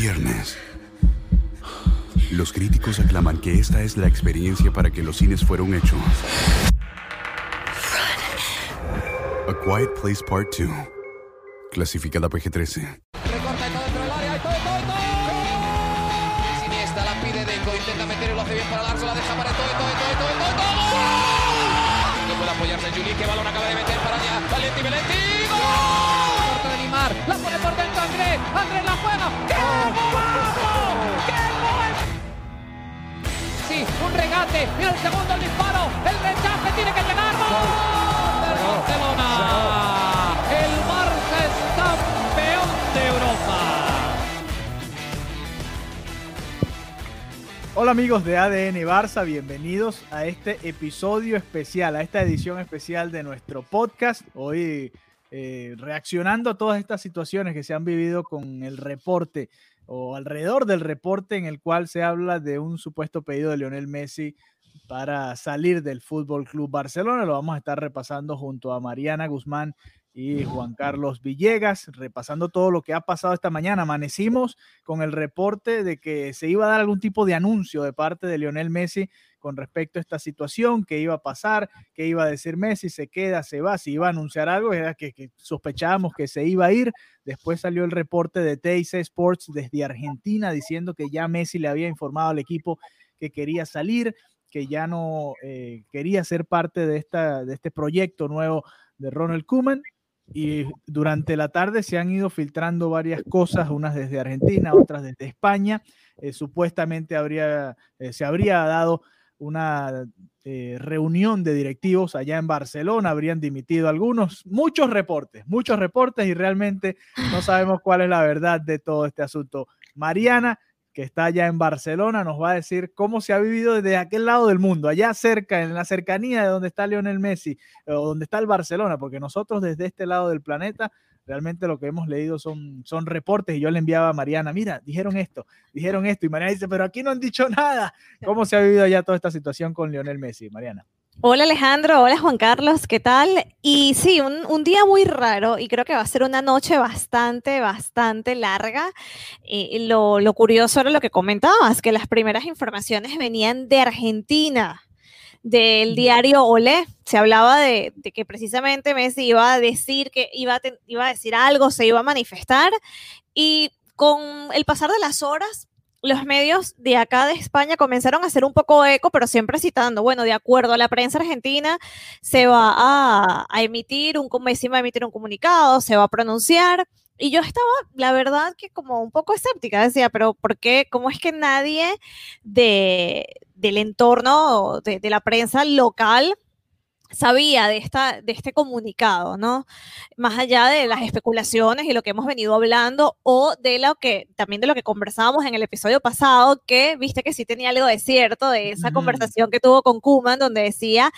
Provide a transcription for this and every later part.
viernes. Los críticos aclaman que esta es la experiencia para que los cines fueron hechos. A Quiet Place Part 2. Clasificada PG-13. Recorta y todo dentro del área, y todo, todo, todo. Siniestra la pide Deco, intenta meter y lo hace bien para Larso, la deja para todo, todo, todo, todo, todo, todo. No puede apoyarse Juli, que balón acaba de meter para allá. Valenti, Valenti, ¡gol! Corta de Neymar, la pone por dentro Andrés, Andrés la juega. Regate, mira el segundo el disparo, el rechace tiene que llegar. ¡Gol! Del Barcelona. El Barça es campeón de Europa. Hola amigos de ADN Barça, bienvenidos a este episodio especial, a esta edición especial de nuestro podcast. Hoy eh, reaccionando a todas estas situaciones que se han vivido con el reporte o alrededor del reporte en el cual se habla de un supuesto pedido de Lionel Messi para salir del Fútbol Club Barcelona. Lo vamos a estar repasando junto a Mariana Guzmán y Juan Carlos Villegas, repasando todo lo que ha pasado esta mañana. Amanecimos con el reporte de que se iba a dar algún tipo de anuncio de parte de Lionel Messi con respecto a esta situación, qué iba a pasar, qué iba a decir Messi, se queda, se va, si iba a anunciar algo, era que, sospechábamos que se iba a ir. Después salió el reporte de TIC Sports desde Argentina diciendo que ya Messi le había informado al equipo que quería salir, que ya no eh, quería ser parte de, esta, de este proyecto nuevo de Ronald Koeman y durante la tarde se han ido filtrando varias cosas, unas desde Argentina, otras desde España. Eh, supuestamente habría, eh, se habría dado una eh, reunión de directivos allá en Barcelona, habrían dimitido algunos, muchos reportes, muchos reportes y realmente no sabemos cuál es la verdad de todo este asunto. Mariana, que está allá en Barcelona, nos va a decir cómo se ha vivido desde aquel lado del mundo, allá cerca, en la cercanía de donde está Lionel Messi o donde está el Barcelona, porque nosotros desde este lado del planeta realmente lo que hemos leído son, son reportes y yo le enviaba a Mariana, mira, dijeron esto, dijeron esto, y Mariana dice, pero aquí no han dicho nada. ¿Cómo se ha vivido allá toda esta situación con Lionel Messi, Mariana? Hola Alejandro, hola Juan Carlos, ¿qué tal? Y sí, un, un, día muy raro y creo que va a ser una noche bastante, bastante larga. Y lo, lo curioso era lo que comentabas, que las primeras informaciones venían de Argentina del diario Olé. Se hablaba de, de, que precisamente Messi iba a decir que iba a, iba a decir algo, se iba a manifestar y con el pasar de las horas los medios de acá de España comenzaron a hacer un poco eco, pero siempre citando, bueno, de acuerdo a la prensa argentina, se va a, a emitir un, Messi va a emitir un comunicado, se va a pronunciar. Y yo estaba, la verdad, que como un poco escéptica, decía, pero ¿por qué? ¿Cómo es que nadie de, del entorno de, de la prensa local sabía de, esta, de este comunicado, ¿no? Más allá de las especulaciones y lo que hemos venido hablando o de lo que, también de lo que conversábamos en el episodio pasado, que viste que sí tenía algo de cierto de esa mm. conversación que tuvo con Kuman, donde decía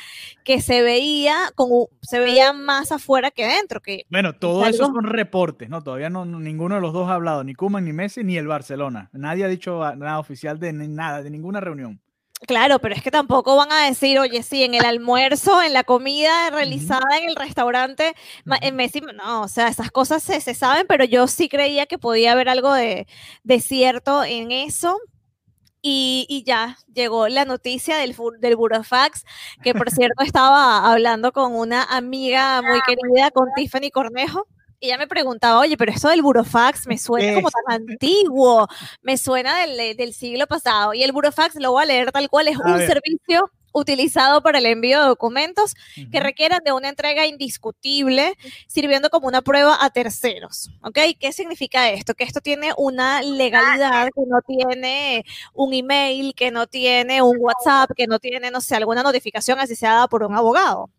que se veía, como, se veía más afuera que dentro. Que bueno, todo eso son reportes, ¿no? Todavía no, ninguno de los dos ha hablado, ni Kuman, ni Messi, ni el Barcelona. Nadie ha dicho nada oficial de nada, de ninguna reunión. Claro, pero es que tampoco van a decir, oye, sí, en el almuerzo, en la comida realizada en el restaurante, en Messi, no, o sea, esas cosas se, se, saben, pero yo sí creía que podía haber algo de, de cierto en eso. Y, y, ya llegó la noticia del, del Burofax, que por cierto estaba hablando con una amiga muy querida, con Tiffany Cornejo y ella me preguntaba, oye, pero esto del burofax me suena como tan antiguo, me suena del, del, siglo pasado. Y el burofax, lo voy a leer tal cual, es a un ver. servicio utilizado para el envío de documentos uh -huh. que requieran de una entrega indiscutible, sirviendo como una prueba a terceros. ¿Ok? ¿Qué significa esto? Que esto tiene una legalidad que no tiene un email, que no tiene un WhatsApp, que no tiene, no sé, alguna notificación así sea dada por un abogado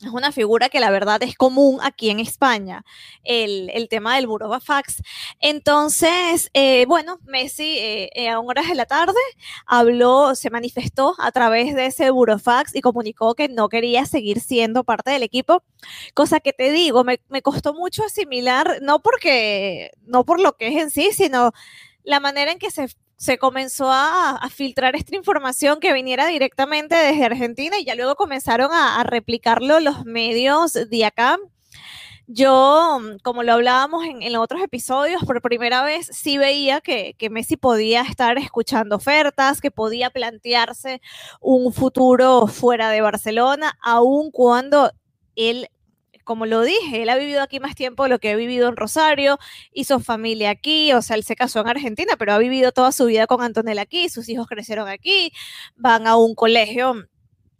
es una figura que la verdad es común aquí en España, el, el tema del burofax. Entonces, eh, bueno, Messi eh, a horas de la tarde habló, se manifestó a través de ese burofax y comunicó que no quería seguir siendo parte del equipo, cosa que te digo, me, me costó mucho asimilar, no porque, no por lo que es en sí, sino la manera en que se se comenzó a, filtrar esta información que viniera directamente desde Argentina y ya luego comenzaron a, replicarlo los medios de acá. yo, como lo hablábamos en, en otros episodios, por primera vez sí veía que, que, Messi podía estar escuchando ofertas, que podía plantearse un futuro fuera de Barcelona, aun cuando él como lo dije, él ha vivido aquí más tiempo de lo que he vivido en Rosario, hizo familia aquí, o sea, él se casó en Argentina, pero ha vivido toda su vida con Antonella aquí, sus hijos crecieron aquí, van a un colegio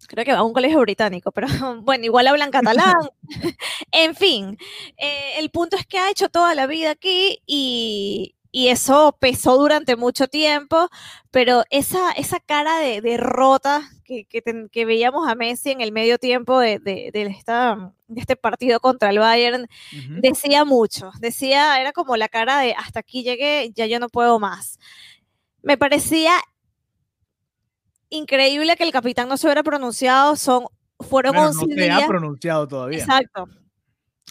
creo que va a un colegio británico, pero bueno, igual hablan catalán. en fin, eh, el punto es que ha hecho toda la vida aquí y, y eso pesó durante mucho tiempo, pero esa, esa cara de derrota que, que, que, veíamos a Messi en el medio tiempo de, de, de, esta, de este partido contra el Bayern uh -huh. decía mucho, decía, era como la cara de hasta aquí llegué, ya yo no puedo más. Me parecía increíble que el capitán no se hubiera pronunciado, son, fueron bueno, 11 no se días. ha pronunciado todavía. Exacto.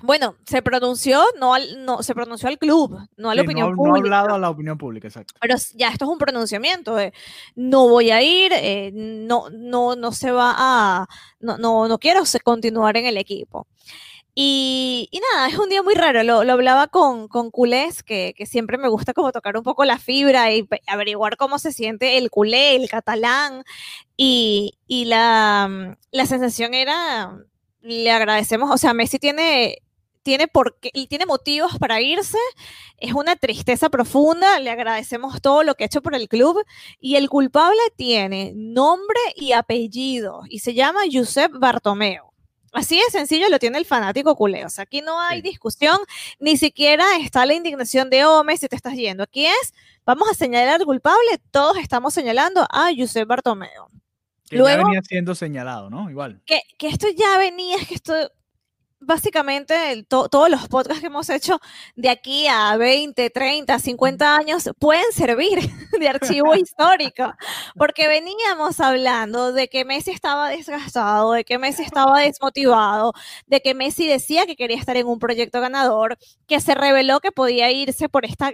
Bueno, se pronunció, no, al, no se pronunció al club, no a la sí, opinión no, pública. No ha hablado a la opinión pública, exacto. Pero ya esto es un pronunciamiento de no voy a ir, eh, no, no, no se va a, no, no, no quiero continuar en el equipo. Y, y, nada, es un día muy raro. Lo, lo hablaba con, con culés, que, que, siempre me gusta como tocar un poco la fibra y averiguar cómo se siente el culé, el catalán. Y, y la, la sensación era, le agradecemos, o sea, Messi tiene tiene, por qué, y tiene motivos para irse, es una tristeza profunda, le agradecemos todo lo que ha hecho por el club y el culpable tiene nombre y apellido y se llama Josep Bartomeu. Así de sencillo lo tiene el fanático culé. O sea, aquí no hay sí. discusión, ni siquiera está la indignación de Ome si te estás yendo. Aquí es, vamos a señalar al culpable, todos estamos señalando a Josep Bartomeu. Que Luego, ya venía siendo señalado, ¿no? Igual. Que, que esto ya venía, es que esto básicamente to, todos los podcasts que hemos hecho de aquí a 20, 30, 50 años pueden servir de archivo histórico, porque veníamos hablando de que Messi estaba desgastado, de que Messi estaba desmotivado, de que Messi decía que quería estar en un proyecto ganador, que se reveló que podía irse por esta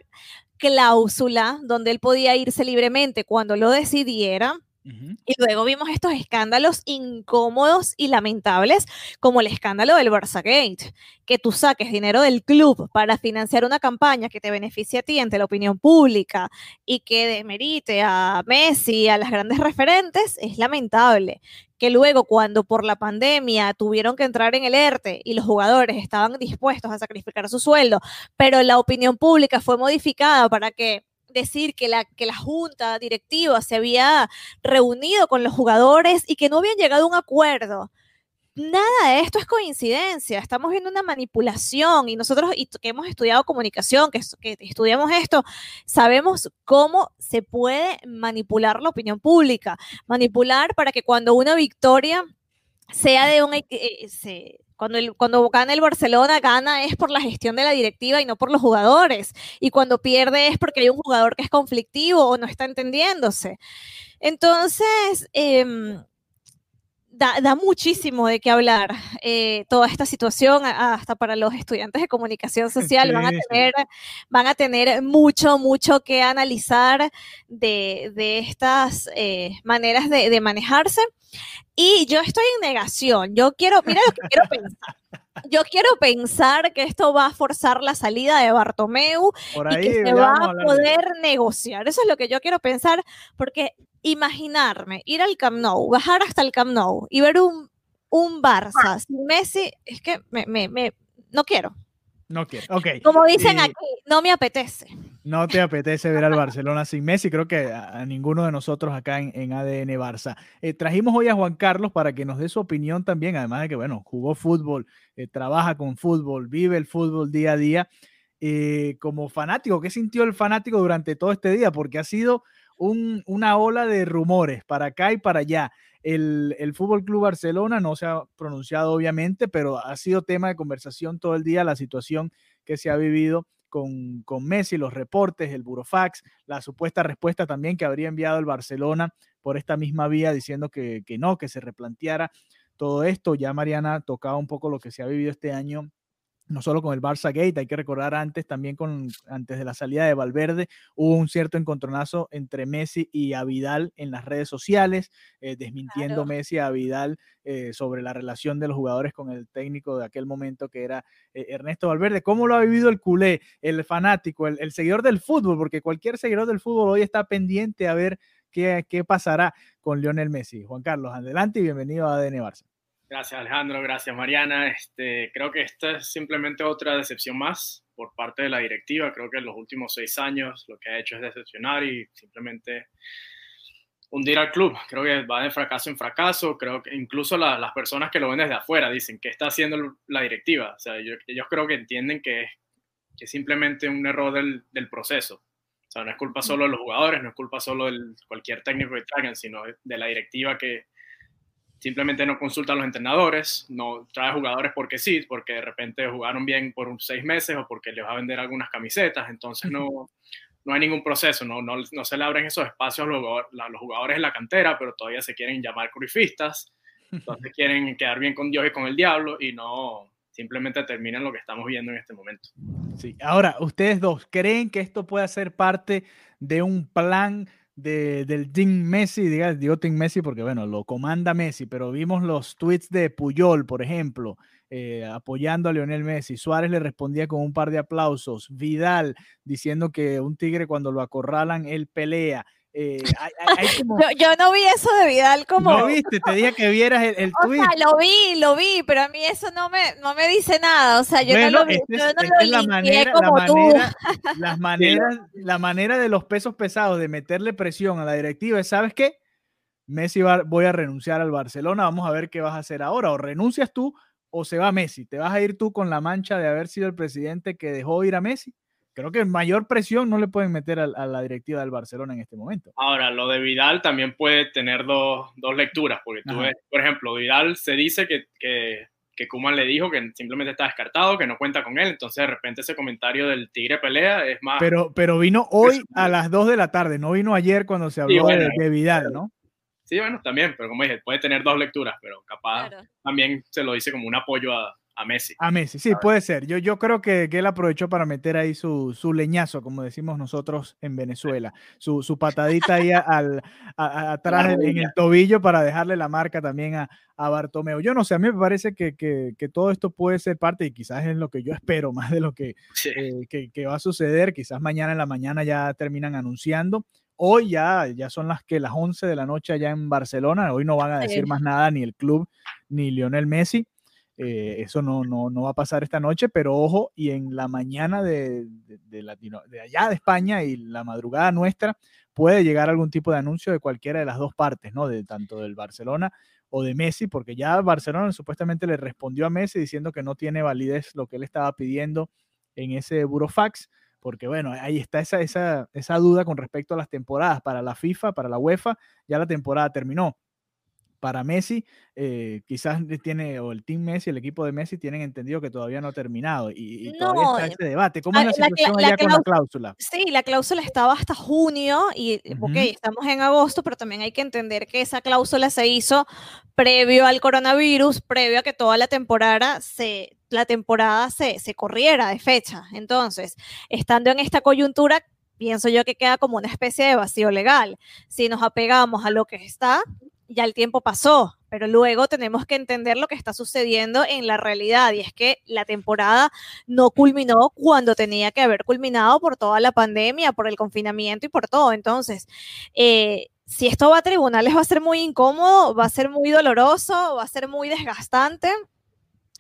cláusula donde él podía irse libremente cuando lo decidiera Y luego vimos estos escándalos incómodos y lamentables, como el escándalo del Gate, que tú saques dinero del club para financiar una campaña que te beneficie a ti ante la opinión pública y que demerite a Messi, a las grandes referentes, es lamentable. Que luego, cuando por la pandemia tuvieron que entrar en el ERTE y los jugadores estaban dispuestos a sacrificar su sueldo, pero la opinión pública fue modificada para que decir que la, que la junta directiva se había reunido con los jugadores y que no habían llegado a un acuerdo. Nada de esto es coincidencia, estamos viendo una manipulación y nosotros y que hemos estudiado comunicación, que, estudiamos esto, sabemos cómo se puede manipular la opinión pública, manipular para que cuando una victoria sea de un... Eh, cuando, el, cuando gana el Barcelona, gana es por la gestión de la directiva y no por los jugadores. Y cuando pierde es porque hay un jugador que es conflictivo o no está entendiéndose. Entonces, eh, da, da, muchísimo de qué hablar eh, toda esta situación, hasta para los estudiantes de comunicación social, sí, van, a tener, sí. van a tener mucho, mucho que analizar de, de estas eh, maneras de, de, manejarse. Y yo estoy en negación, yo quiero, mira lo que quiero pensar. Yo quiero pensar que esto va a forzar la salida de Bartomeu y que se va a poder negociar. Eso es lo que yo quiero pensar, porque imaginarme, ir al Camp Nou, bajar hasta el Camp Nou y ver un, un Barça sin Messi, es que me, me, me, no quiero. No quiero, ok. Como dicen y aquí, no me apetece. No te apetece ver al Barcelona sin Messi, creo que a, ninguno de nosotros acá en, ADN Barça. Eh, trajimos hoy a Juan Carlos para que nos dé su opinión también, además de que, bueno, jugó fútbol, eh, trabaja con fútbol, vive el fútbol día a día. Eh, como fanático, ¿qué sintió el fanático durante todo este día? Porque ha sido un, una ola de rumores para acá y para allá. El, el Fútbol Club Barcelona no se ha pronunciado, obviamente, pero ha sido tema de conversación todo el día la situación que se ha vivido con, Messi, los reportes, el burofax, la supuesta respuesta también que habría enviado el Barcelona por esta misma vía diciendo que, que, no, que se replanteara todo esto. Ya Mariana tocaba un poco lo que se ha vivido este año no solo con el Barça Gate, hay que recordar antes también con antes de la salida de Valverde hubo un cierto encontronazo entre Messi y Avidal en las redes sociales, eh, desmintiendo Messi a Vidal eh, sobre la relación de los jugadores con el técnico de aquel momento que era eh, Ernesto Valverde. ¿Cómo lo ha vivido el culé, el fanático, el, seguidor del fútbol? Porque cualquier seguidor del fútbol hoy está pendiente a ver qué, qué pasará con Lionel Messi. Juan Carlos, adelante y bienvenido a ADN Barça. Gracias Alejandro, gracias Mariana. Este, creo que esta es simplemente otra decepción más por parte de la directiva. Creo que en los últimos seis años lo que ha hecho es decepcionar y simplemente hundir al club. Creo que va de fracaso en fracaso. Creo que incluso las personas que lo ven desde afuera dicen que está haciendo la directiva. O sea, ellos, creo que entienden que, es simplemente un error del, del, proceso. O sea, no es culpa solo de los jugadores, no es culpa solo de cualquier técnico que traigan, sino de la directiva que, simplemente no consulta a los entrenadores, no trae jugadores porque sí, porque de repente jugaron bien por seis meses o porque les va a vender algunas camisetas, entonces no, no hay ningún proceso, no, no, no se le abren esos espacios a los, los jugadores en la cantera, pero todavía se quieren llamar curifistas, entonces quieren quedar bien con Dios y con el diablo y no simplemente terminan lo que estamos viendo en este momento. Sí, ahora, ustedes dos, ¿creen que esto puede ser parte de un plan? Del Team Messi, diga, digo Team Messi porque, bueno, lo comanda Messi, pero vimos los tweets de Puyol, por ejemplo, eh, apoyando a Lionel Messi. Suárez le respondía con un par de aplausos. Vidal diciendo que un tigre cuando lo acorralan, él pelea. Eh, yo, no vi eso de Vidal como. No viste, te dije que vieras el, el tweet. Sea, lo vi, lo vi, pero a mí eso no me, no me dice nada. O sea, yo no lo vi. yo no lo es la manera, como la tú. Manera, las maneras, la manera de los pesos pesados de meterle presión a la directiva es, ¿sabes qué? Messi va, voy a renunciar al Barcelona, vamos a ver qué vas a hacer ahora. O renuncias tú o se va Messi. ¿Te vas a ir tú con la mancha de haber sido el presidente que dejó ir a Messi? Creo que mayor presión no le pueden meter a, la directiva del Barcelona en este momento. Ahora, lo de Vidal también puede tener dos, dos lecturas, porque tú ves, por ejemplo, Vidal se dice que, que, que Kuman le dijo que simplemente está descartado, que no cuenta con él, entonces de repente ese comentario del Tigre pelea es más... Pero, pero vino hoy a las 2 de la tarde, no vino ayer cuando se habló de, Vidal, ¿no? Sí, bueno, también, pero como dije, puede tener dos lecturas, pero capaz también se lo dice como un apoyo a, a Messi. A Messi, sí, puede ser. Yo, yo creo que, que, él aprovechó para meter ahí su, su, leñazo, como decimos nosotros en Venezuela, su, su patadita ahí al, atrás en, el tobillo para dejarle la marca también a, a Bartomeu. Yo no sé, a mí me parece que, que, que, todo esto puede ser parte y quizás es lo que yo espero más de lo que, eh, que, va a suceder. Quizás mañana en la mañana ya terminan anunciando. Hoy ya, ya son las que las 11 de la noche allá en Barcelona. Hoy no van a decir más nada ni el club ni Lionel Messi. Eh, eso no, no, no, va a pasar esta noche, pero ojo, y en la mañana de, de, Latino, de allá de España y la madrugada nuestra, puede llegar algún tipo de anuncio de cualquiera de las dos partes, ¿no? De tanto del Barcelona o de Messi, porque ya Barcelona supuestamente le respondió a Messi diciendo que no tiene validez lo que él estaba pidiendo en ese burofax, porque bueno, ahí está esa, esa, esa duda con respecto a las temporadas para la FIFA, para la UEFA, ya la temporada terminó para Messi, eh, quizás tiene, o el team Messi, el equipo de Messi, tienen entendido que todavía no ha terminado y, todavía está ese debate. ¿Cómo es la situación allá con la cláusula? Sí, la cláusula estaba hasta junio y, ok, estamos en agosto, pero también hay que entender que esa cláusula se hizo previo al coronavirus, previo a que toda la temporada se, la temporada se, se corriera de fecha. Entonces, estando en esta coyuntura, pienso yo que queda como una especie de vacío legal. Si nos apegamos a lo que está, ya el tiempo pasó, pero luego tenemos que entender lo que está sucediendo en la realidad y es que la temporada no culminó cuando tenía que haber culminado por toda la pandemia, por el confinamiento y por todo. Entonces, eh, si esto va a tribunales va a ser muy incómodo, va a ser muy doloroso, va a ser muy desgastante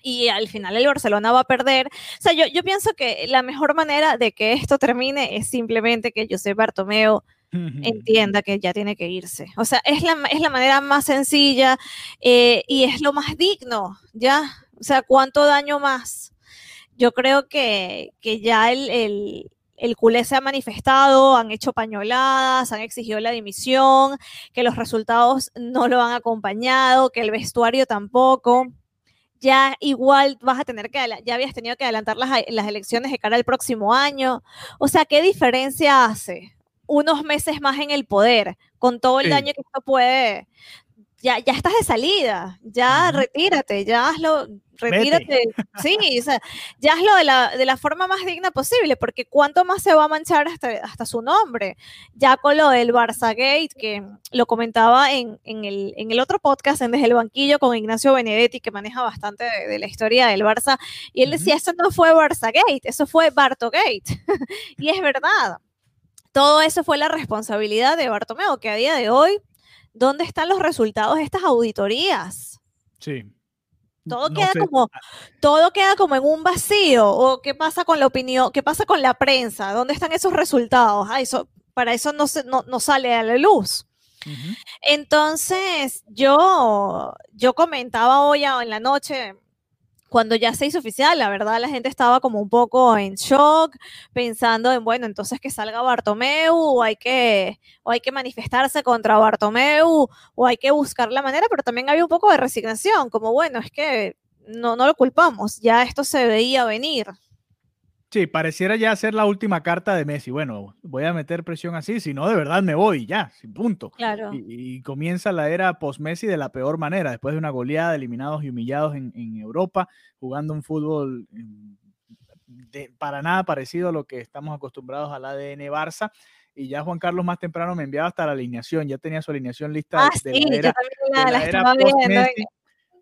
y al final el Barcelona va a perder. O sea, yo, yo pienso que la mejor manera de que esto termine es simplemente que José Bartomeo entienda que ya tiene que irse. O sea, es la, es la manera más sencilla eh, y es lo más digno, ¿ya? O sea, ¿cuánto daño más? Yo creo que, que ya el, el, el culé se ha manifestado, han hecho pañoladas, han exigido la dimisión, que los resultados no lo han acompañado, que el vestuario tampoco. Ya igual vas a tener que, ya habías tenido que adelantar las, las elecciones de cara al próximo año. O sea, ¿qué diferencia hace? Unos meses más en el poder, con todo el daño que esto puede, ya, ya estás de salida, ya retírate, ya hazlo, retírate, sí, o sea, ya hazlo de la, de la forma más digna posible, porque cuánto más se va a manchar hasta, hasta su nombre. Ya con lo del Barça Gate, que lo comentaba en, en, el, en el otro podcast, en Desde el Banquillo, con Ignacio Benedetti, que maneja bastante de, la historia del Barça, y él decía, eso no fue Barça Gate, eso fue Barto Gate, y es verdad. Todo eso fue la responsabilidad de Bartomeu, que a día de hoy ¿dónde están los resultados de estas auditorías? Sí. Todo, queda como, todo queda como en un vacío. ¿O qué pasa con la opinión? ¿Qué pasa con la prensa? ¿Dónde están esos resultados? Ah, eso, para eso no, se, no, sale a la luz. Entonces, yo, yo comentaba hoy en la noche, cuando ya se hizo oficial, la verdad la gente estaba como un poco en shock, pensando en, bueno, entonces que salga Bartomeu, o hay que, o hay que manifestarse contra Bartomeu, o hay que buscar la manera, pero también había un poco de resignación, como, bueno, es que no, no lo culpamos, ya esto se veía venir. Sí, pareciera ya ser la última carta de Messi. Bueno, voy a meter presión así, si no, de verdad me voy, ya, sin punto. Claro. Y, comienza la era post-Messi de la peor manera, después de una goleada, eliminados y humillados en, Europa, jugando un fútbol mm, para nada parecido a lo que estamos acostumbrados al ADN Barça. Y ya Juan Carlos más temprano me enviaba hasta la alineación, ya tenía su alineación lista. Ah, de sí, la era, la, estaba viendo.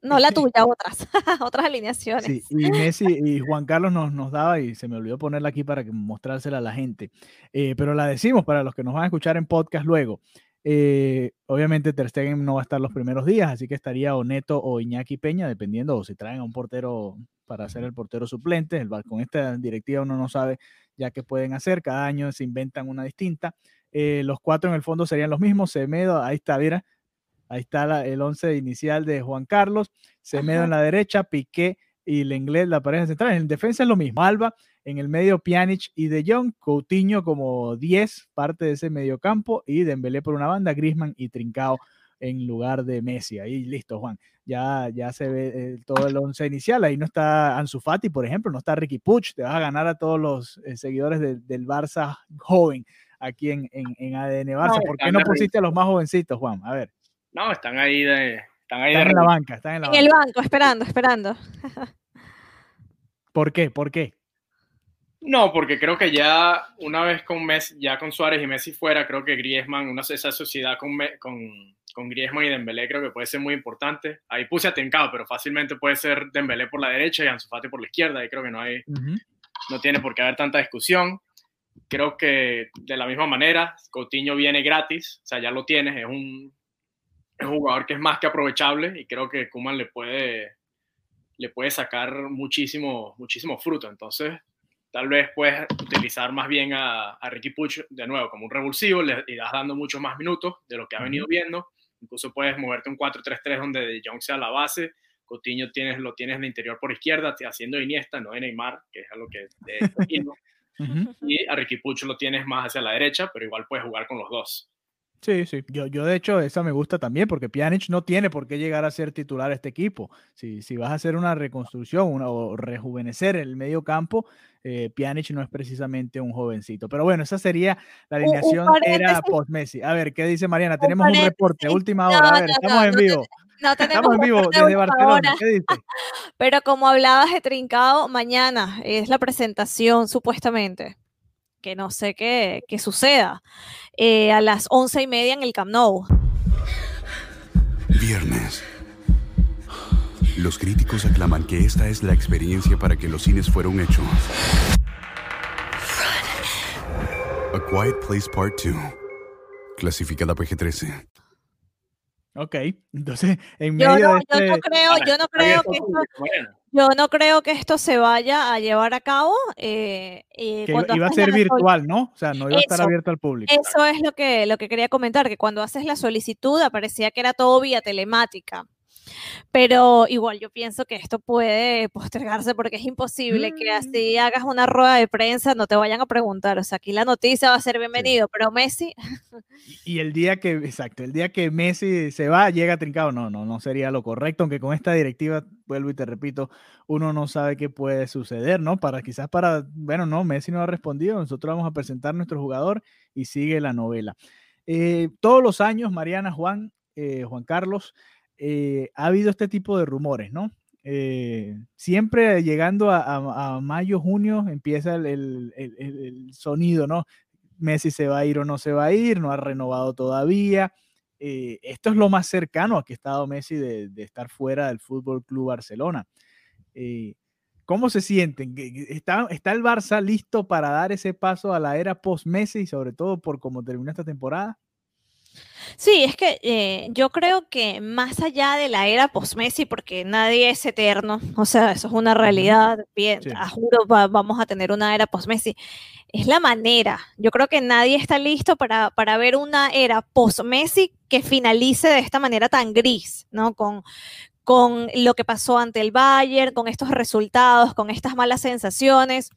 No la tuya, otras, otras alineaciones. Sí, y Messi y Juan Carlos nos, nos daba, y se me olvidó ponerla aquí para que mostrársela a la gente, eh, pero la decimos para los que nos van a escuchar en podcast luego. Eh, obviamente Ter Stegen no va a estar los primeros días, así que estaría o Neto o Iñaki Peña, dependiendo o si traen a un portero para ser el portero suplente. El, con esta directiva uno no sabe ya qué pueden hacer, cada año se inventan una distinta. Eh, los cuatro en el fondo serían los mismos, Semedo, ahí está, mira, Ahí está el once inicial de Juan Carlos. Semedo en la derecha, Piqué y Lenglet, la pareja central. En defensa es lo mismo. Alba en el medio, Pjanic y De Jong. Coutinho como 10, parte de ese medio campo. Y Dembélé por una banda, Grisman y Trincao en lugar de Messi. Ahí listo, Juan. Ya, ya se ve eh, todo el once inicial. Ahí no está Ansu Fati, por ejemplo, no está Ricky Puch. Te vas a ganar a todos los eh, seguidores del Barça joven aquí en, en, ADN Barça. ¿Por qué no pusiste a los más jovencitos, Juan? A ver. No, están ahí de. Están ahí en la banca, están en la en el banco, esperando, esperando. ¿Por qué? ¿Por qué? No, porque creo que ya una vez con Messi, ya con Suárez y Messi fuera, creo que Griezmann, una, esa sociedad con, con, con Griezmann y Dembélé creo que puede ser muy importante. Ahí puse a Tencado, pero fácilmente puede ser Dembélé por la derecha y Ansu Fati por la izquierda. Ahí creo que no hay, no tiene por qué haber tanta discusión. Creo que de la misma manera, Coutinho viene gratis, o sea, ya lo tienes, es un es un jugador que es más que aprovechable y creo que Kuman le puede, le puede sacar muchísimo, muchísimo fruto. Entonces, tal vez puedes utilizar más bien a, Ricky Puch de nuevo como un revulsivo, le irás dando muchos más minutos de lo que ha venido viendo. Incluso puedes moverte un 4-3-3 donde De Jong sea la base. Coutinho tienes, lo tienes de interior por izquierda, haciendo Iniesta, no de Neymar, que es a lo que de Y a Ricky Puch lo tienes más hacia la derecha, pero igual puedes jugar con los dos. Sí, sí. Yo, yo de hecho esa me gusta también porque Pjanic no tiene por qué llegar a ser titular este equipo. Si, si vas a hacer una reconstrucción una, o rejuvenecer el medio campo, eh, Pjanic no es precisamente un jovencito. Pero bueno, esa sería la alineación era post-Messi. A ver, ¿qué dice Mariana? Tenemos un, reporte, última hora. a ver, estamos en vivo. No Estamos en vivo desde Barcelona. ¿Qué dice? Pero como hablabas de Trincado, mañana es la presentación, supuestamente que no sé qué, suceda, eh, a las once y media en el Camp Nou. Viernes. Los críticos aclaman que esta es la experiencia para que los cines fueron hechos. A Quiet Place Part 2. Clasificada PG-13. Ok, entonces en medio yo no, de este... yo no creo, yo no creo que esto, yo no creo que esto se vaya a llevar a cabo. Eh, eh que iba a ser virtual, ¿no? O sea, no iba a estar abierto al público. Eso es lo que, lo que quería comentar, que cuando haces la solicitud aparecía que era todo vía telemática. Pero igual yo pienso que esto puede postergarse porque es imposible que mm. así hagas una rueda de prensa, no te vayan a preguntar. O sea, aquí la noticia va a ser bienvenido, pero Messi. Y el día que, exacto, el día que Messi se va, llega trincado. No, no, no sería lo correcto, aunque con esta directiva, vuelvo y te repito, uno no sabe qué puede suceder, ¿no? Para quizás para, bueno, no, Messi no ha respondido, nosotros vamos a presentar nuestro jugador y sigue la novela. Eh, todos los años, Mariana Juan, eh, Juan Carlos, ha habido este tipo de rumores, ¿no? siempre llegando a, mayo, junio, empieza el, sonido, ¿no? Messi se va a ir o no se va a ir, no ha renovado todavía. esto es lo más cercano a que ha estado Messi de, estar fuera del Fútbol Club Barcelona. ¿Cómo se sienten? ¿Está, ¿Está el Barça listo para dar ese paso a la era post-Messi sobre todo por cómo terminó esta temporada? Sí, es que eh, yo creo que más allá de la era post-Messi, porque nadie es eterno, o sea, eso es una realidad, bien, juro, vamos a tener una era post-Messi, es la manera. Yo creo que nadie está listo para, para ver una era post-Messi que finalice de esta manera tan gris, ¿no? Con, con lo que pasó ante el Bayern, con estos resultados, con estas malas sensaciones.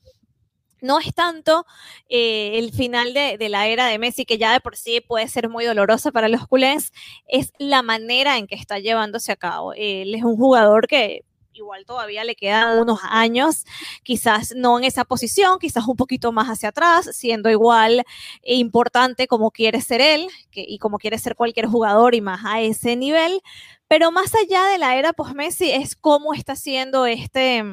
No es tanto eh, el final de, la era de Messi, que ya de por sí puede ser muy dolorosa para los culés, es la manera en que está llevándose a cabo. Él es un jugador que igual todavía le quedan unos años, quizás no en esa posición, quizás un poquito más hacia atrás, siendo igual importante como quiere ser él y como quiere ser cualquier jugador y más a ese nivel, pero más allá de la era post-Messi es cómo está siendo este,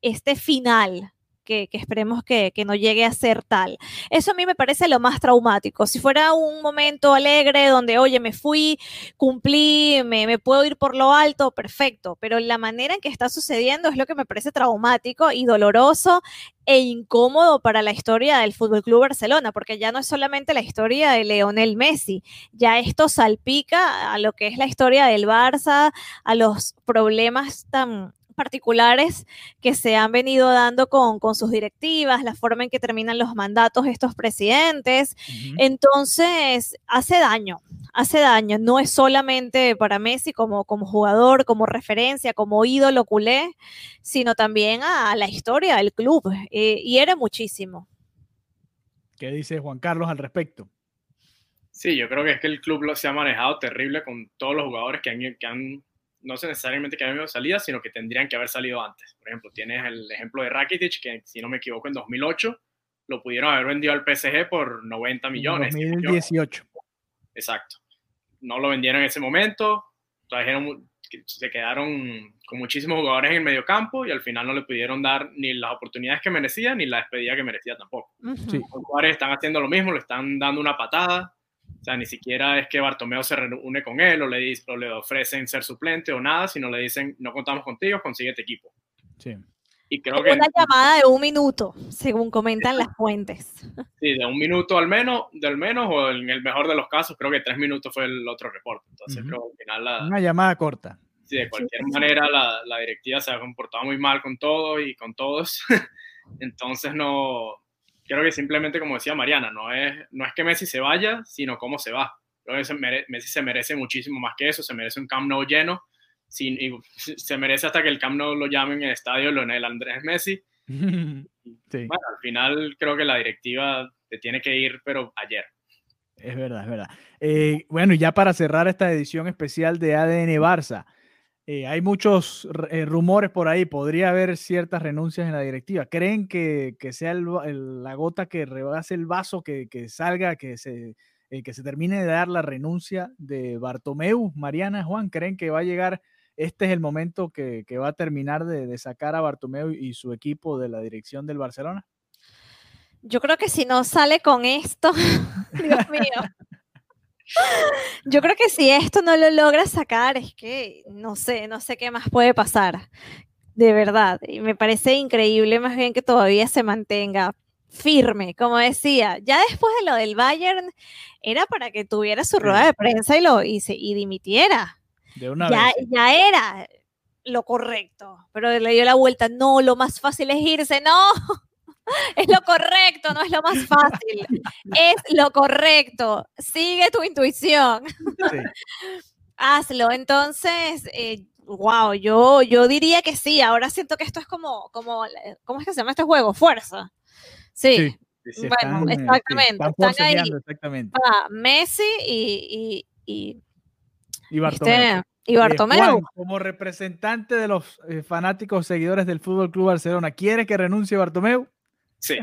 este final que, esperemos que, no llegue a ser tal. Eso a mí me parece lo más traumático. Si fuera un momento alegre donde, oye, me fui, cumplí, me, me, puedo ir por lo alto, perfecto, pero la manera en que está sucediendo es lo que me parece traumático y doloroso e incómodo para la historia del Fútbol Club Barcelona, porque ya no es solamente la historia de Leonel Messi, ya esto salpica a lo que es la historia del Barça, a los problemas tan particulares que se han venido dando con, sus directivas, la forma en que terminan los mandatos estos presidentes. Entonces, hace daño, hace daño. No es solamente para Messi como, como jugador, como referencia, como ídolo culé, sino también a, la historia del club. Eh, y era muchísimo. ¿Qué dice Juan Carlos al respecto? Sí, yo creo que es que el club lo, se ha manejado terrible con todos los jugadores que han, que han no sé necesariamente que hayan salido, sino que tendrían que haber salido antes. Por ejemplo, tienes el ejemplo de Rakitic, que si no me equivoco en 2008 lo pudieron haber vendido al PSG por 90 millones. 2018. Exacto. No lo vendieron en ese momento, trajeron, se quedaron con muchísimos jugadores en el medio campo y al final no le pudieron dar ni las oportunidades que merecía ni la despedida que merecía tampoco. Los jugadores están haciendo lo mismo, le están dando una patada, o sea, ni siquiera es que Bartomeo se reúne con él o le, dice, o le ofrecen ser suplente o nada, sino le dicen, no contamos contigo, consíguete equipo. Sí. Y creo que... Una llamada de un minuto, según comentan las fuentes. Sí, de un minuto al menos, del menos, o en el mejor de los casos, creo que tres minutos fue el otro reporte. Entonces, creo que al final la... Una llamada corta. Sí, de cualquier manera la, la directiva se ha comportado muy mal con todo y con todos. Entonces, no, creo que simplemente, como decía Mariana, no es, no es que Messi se vaya, sino cómo se va. Creo que Messi se merece muchísimo más que eso, se merece un Camp Nou lleno, sin, y se merece hasta que el Camp Nou lo llamen el estadio Leonel Andrés Messi. Bueno, al final creo que la directiva te tiene que ir, pero ayer. Es verdad, es verdad. Eh, bueno, y ya para cerrar esta edición especial de ADN Barça, eh, hay muchos eh, rumores por ahí, podría haber ciertas renuncias en la directiva. ¿Creen que, sea la gota que rebase el vaso, que, salga, que se, eh, que se termine de dar la renuncia de Bartomeu, Mariana, Juan? ¿Creen que va a llegar, este es el momento que, va a terminar de, de sacar a Bartomeu y su equipo de la dirección del Barcelona? Yo creo que si no sale con esto, Dios mío. Yo creo que si esto no lo logra sacar, es que no sé, no sé qué más puede pasar. De verdad. Y me parece increíble más bien que todavía se mantenga firme, como decía. Ya después de lo del Bayern, era para que tuviera su rueda de prensa y, lo, y, y dimitiera. De una ya, vez. ya era lo correcto, pero le dio la vuelta. No, lo más fácil es irse. No, es lo correcto, no es lo más fácil. Es lo correcto. Sigue tu intuición. Hazlo. Entonces, wow, eh, yo, yo diría que sí. Ahora siento que esto es como, como, ¿cómo es que se llama este juego? Fuerza. Sí. bueno, exactamente. Están, ahí exactamente. Messi y, y, y, Bartomeu. y Bartomeu. Eh, como representante de los eh, fanáticos seguidores del Fútbol Club Barcelona, ¿quiere que renuncie Bartomeu? Sí.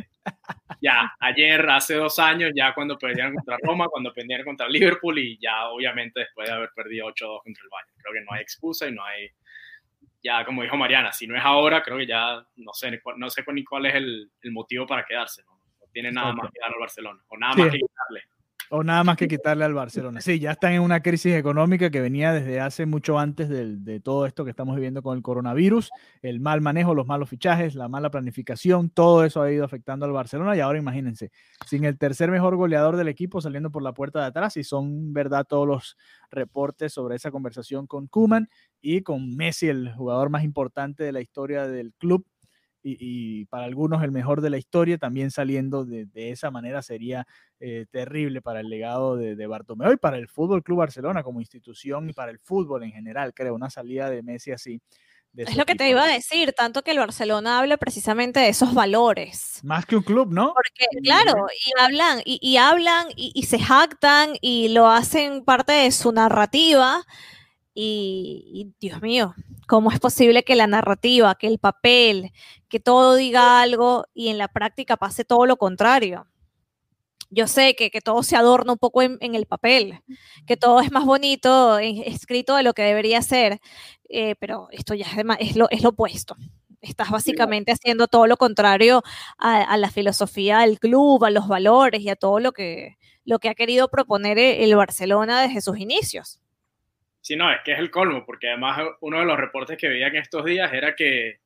Ya, ayer, hace dos años, ya cuando perdieron contra Roma, cuando perdieron contra Liverpool y ya obviamente después de haber perdido 8-2 contra el Bayern. Creo que no hay excusa y no hay, ya como dijo Mariana, si no es ahora, creo que ya no sé, no sé ni cuál es el, el motivo para quedarse. ¿no? no tiene nada más que dar al Barcelona o nada más que quitarle. O nada más que quitarle al Barcelona. Sí, ya están en una crisis económica que venía desde hace mucho antes de, de, todo esto que estamos viviendo con el coronavirus, el mal manejo, los malos fichajes, la mala planificación, todo eso ha ido afectando al Barcelona. Y ahora imagínense, sin el tercer mejor goleador del equipo saliendo por la puerta de atrás y son verdad todos los reportes sobre esa conversación con Kuman y con Messi, el jugador más importante de la historia del club, y, y, para algunos el mejor de la historia, también saliendo de, de esa manera sería eh, terrible para el legado de, de, Bartomeu y para el Fútbol Club Barcelona como institución y para el fútbol en general, creo, una salida de Messi así. De es lo equipo. que te iba a decir, tanto que el Barcelona habla precisamente de esos valores. Más que un club, ¿no? Porque, claro, y hablan, y, y hablan, y, y se jactan, y lo hacen parte de su narrativa, y, y, Dios mío, ¿cómo es posible que la narrativa, que el papel, que todo diga algo y en la práctica pase todo lo contrario? Yo sé que, que todo se adorna un poco en, en, el papel, que todo es más bonito escrito de lo que debería ser, eh, pero esto ya es, es, lo, es lo opuesto. Estás básicamente haciendo todo lo contrario a, a, la filosofía del club, a los valores y a todo lo que, lo que ha querido proponer el Barcelona desde sus inicios. Sí, no, es que es el colmo, porque además uno de los reportes que veía en estos días era que,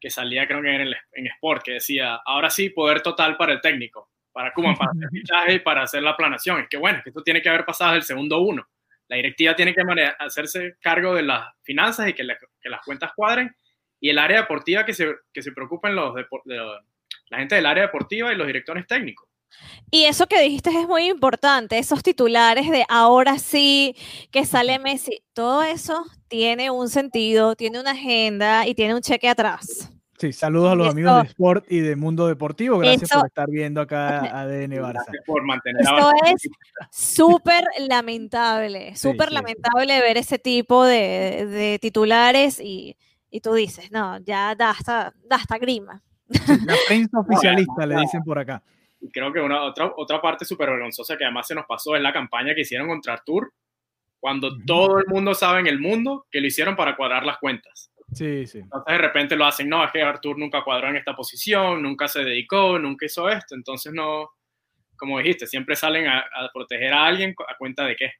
que salía, creo que en, el, en Sport, que decía, ahora sí, poder total para el técnico, para Kuman, para hacer fichaje y para hacer la planación. Es que bueno, que esto tiene que haber pasado del segundo uno. La directiva tiene que hacerse cargo de las finanzas y que, la, que las cuentas cuadren, y el área deportiva que se, que se preocupen los, de, de, la gente del área deportiva y los directores técnicos. Y eso que dijiste es muy importante, esos titulares de ahora sí que sale Messi, todo eso tiene un sentido, tiene una agenda y tiene un cheque atrás. Sí, saludos a los eso, amigos de Sport y de Mundo Deportivo. Gracias eso, por estar viendo acá ADN Barça. Por mantener Esto es súper lamentable, súper sí, lamentable sí. ver ese tipo de, de titulares y, y, tú dices, no, ya da hasta, da hasta grima. la prensa oficialista, le dicen por acá. Y creo que una otra, otra parte súper vergonzosa que además se nos pasó es la campaña que hicieron contra Artur, cuando todo el mundo sabe en el mundo que lo hicieron para cuadrar las cuentas. Sí, sí. Entonces de repente lo hacen, no, es que Artur nunca cuadró en esta posición, nunca se dedicó, nunca hizo esto, entonces no, como dijiste, siempre salen a, a proteger a alguien a cuenta de qué.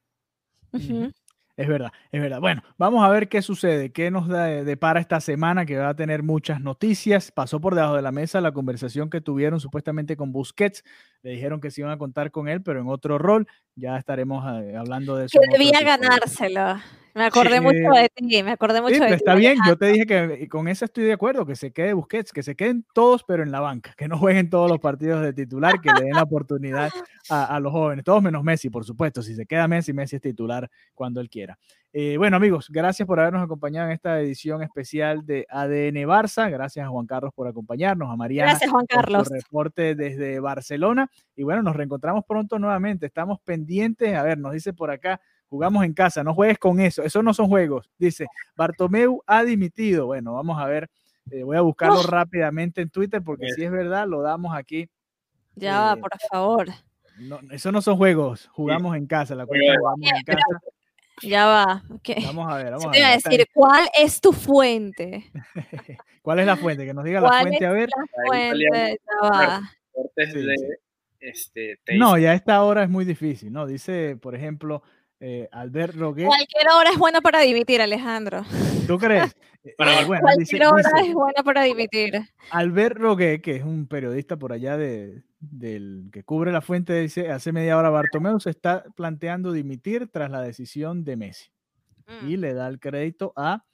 Uh -huh. Es verdad, es verdad. Bueno, vamos a ver qué sucede, qué nos da, depara esta semana, que va a tener muchas noticias. Pasó por debajo de la mesa la conversación que tuvieron supuestamente con Busquets. Le dijeron que se iban a contar con él, pero en otro rol. Ya estaremos eh, hablando de eso. Que debía ganárselo. Me acordé sí, mucho de ti, me acordé mucho sí, de ti. Está bien, yo te dije que con eso estoy de acuerdo, que se quede Busquets, que se queden todos, pero en la banca, que no jueguen todos los partidos de titular, que le den la oportunidad a, a los jóvenes, todos menos Messi, por supuesto. Si se queda Messi, Messi es titular cuando él quiera. Eh, bueno, amigos, gracias por habernos acompañado en esta edición especial de ADN Barça. Gracias a Juan Carlos por acompañarnos, a Mariana gracias, Juan Carlos. por su reporte desde Barcelona. Y bueno, nos reencontramos pronto nuevamente. Estamos pendientes. A ver, nos dice por acá, jugamos en casa, no juegues con eso. Eso no son juegos. Dice, Bartomeu ha dimitido. Bueno, vamos a ver. Eh, voy a buscarlo rápidamente en Twitter porque si es verdad, lo damos aquí. Ya eh, va, por favor. No, eso no son juegos, jugamos sí. en casa, la cuenta jugamos en casa. Ya va. Okay. Vamos a ver, vamos a ver. a decir, ¿cuál es tu fuente? ¿Cuál es la fuente? Que nos diga la fuente, a ver. La fuente, ya va. Sí, este, no, ya a esta hora es muy difícil, ¿no? Dice, por ejemplo, eh, Albert Roguet. Cualquier hora es buena para dimitir, Alejandro. ¿Tú crees? Pero, bueno, Cualquier dice, hora dice, es buena para dimitir. Albert Roguet, que es un periodista por allá de, del que cubre la fuente, dice, hace media hora Bartomeu se está planteando dimitir tras la decisión de Messi. Mm. Y le da el crédito a,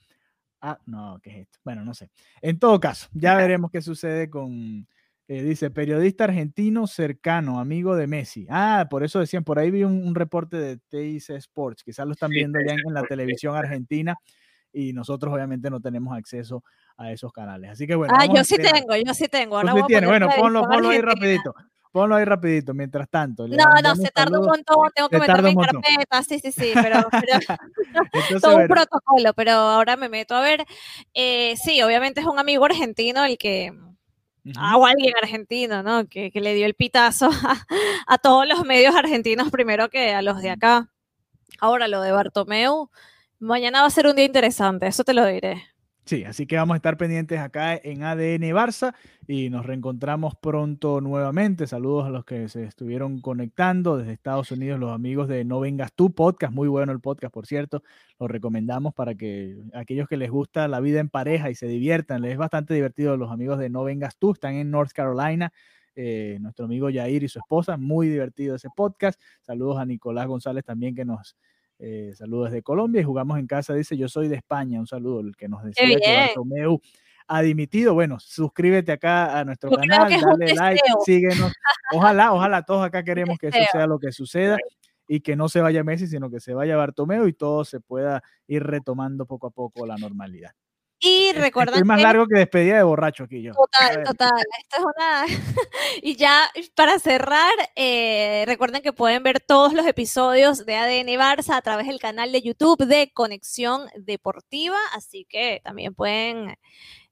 a... No, ¿qué es esto? Bueno, no sé. En todo caso, ya veremos qué sucede con... Eh, dice, periodista argentino cercano, amigo de Messi. Ah, por eso decían, por ahí vi un, un reporte de TIC Sports, quizás lo están sí, viendo ya en, la televisión argentina y nosotros obviamente no tenemos acceso a esos canales. Así que bueno. Ah, yo sí tengo, yo sí tengo. Ahora sí tiene. Bueno, ponlo, ponlo ahí rapidito. Ponlo ahí rapidito, mientras tanto. No, no, se tarda un montón, tengo que meterme en carpeta, sí, sí, sí, pero, pero Entonces, todo un protocolo, pero ahora me meto a ver. Eh, sí, obviamente es un amigo argentino el que Ah, o alguien argentino, ¿no? Que, que, le dio el pitazo a, a, todos los medios argentinos primero que a los de acá. Ahora lo de Bartomeu, mañana va a ser un día interesante, eso te lo diré. Sí, así que vamos a estar pendientes acá en ADN Barça y nos reencontramos pronto nuevamente. Saludos a los que se estuvieron conectando desde Estados Unidos, los amigos de No Vengas Tú Podcast, muy bueno el podcast, por cierto, lo recomendamos para que aquellos que les gusta la vida en pareja y se diviertan, les es bastante divertido los amigos de No Vengas Tú, están en North Carolina. Eh, nuestro amigo Yair y su esposa, muy divertido ese podcast. Saludos a Nicolás González también que nos eh, saludos desde Colombia y jugamos en casa. Dice, yo soy de España. Un saludo, el que nos decía que Bartomeu ha dimitido. Bueno, suscríbete acá a nuestro canal, dale like, síguenos. Ojalá, ojalá todos acá queremos que eso sea lo que suceda y que no se vaya Messi, sino que se vaya Bartomeu y todo se pueda ir retomando poco a poco la normalidad. Y recuerda. Es más largo que despedida de borracho aquí yo. Total, total. Esto es una. y ya para cerrar, eh, recuerden que pueden ver todos los episodios de ADN Barça a través del canal de YouTube de Conexión Deportiva. Así que también pueden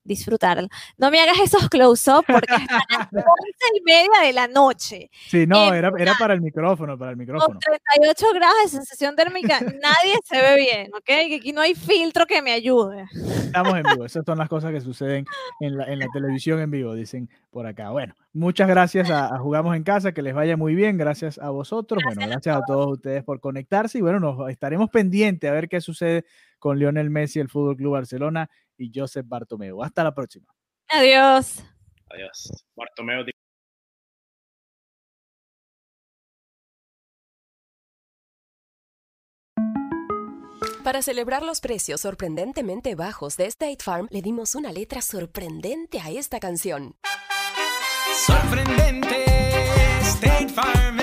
disfrutarlo. No me hagas esos close-up porque están a las once y media de la noche. Sí, no, era, era para el micrófono, para el micrófono. Con 38 grados de sensación térmica, nadie se ve bien, ¿ok? Que aquí no hay filtro que me ayude. Estamos en vivo, esas son las cosas que suceden en la, en la televisión en vivo, dicen por acá. Bueno, muchas gracias a, Jugamos en Casa, que les vaya muy bien, gracias a vosotros, bueno, gracias a todos ustedes por conectarse y bueno, nos estaremos pendientes a ver qué sucede con Lionel Messi, el Fútbol Club Barcelona y Joseph Bartomeu. Hasta la próxima. Adiós. Adiós. Bartomeu. Para celebrar los precios sorprendentemente bajos de State Farm, le dimos una letra sorprendente a esta canción. Sorprendente, State Farm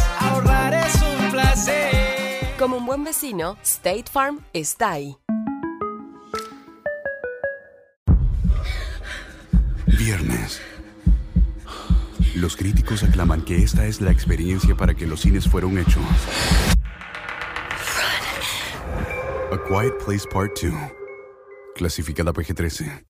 Como un buen vecino, State Farm está ahí. Viernes. Los críticos aclaman que esta es la experiencia para que los cines fueron hechos. A Quiet Place Part 2. Clasificada PG-13.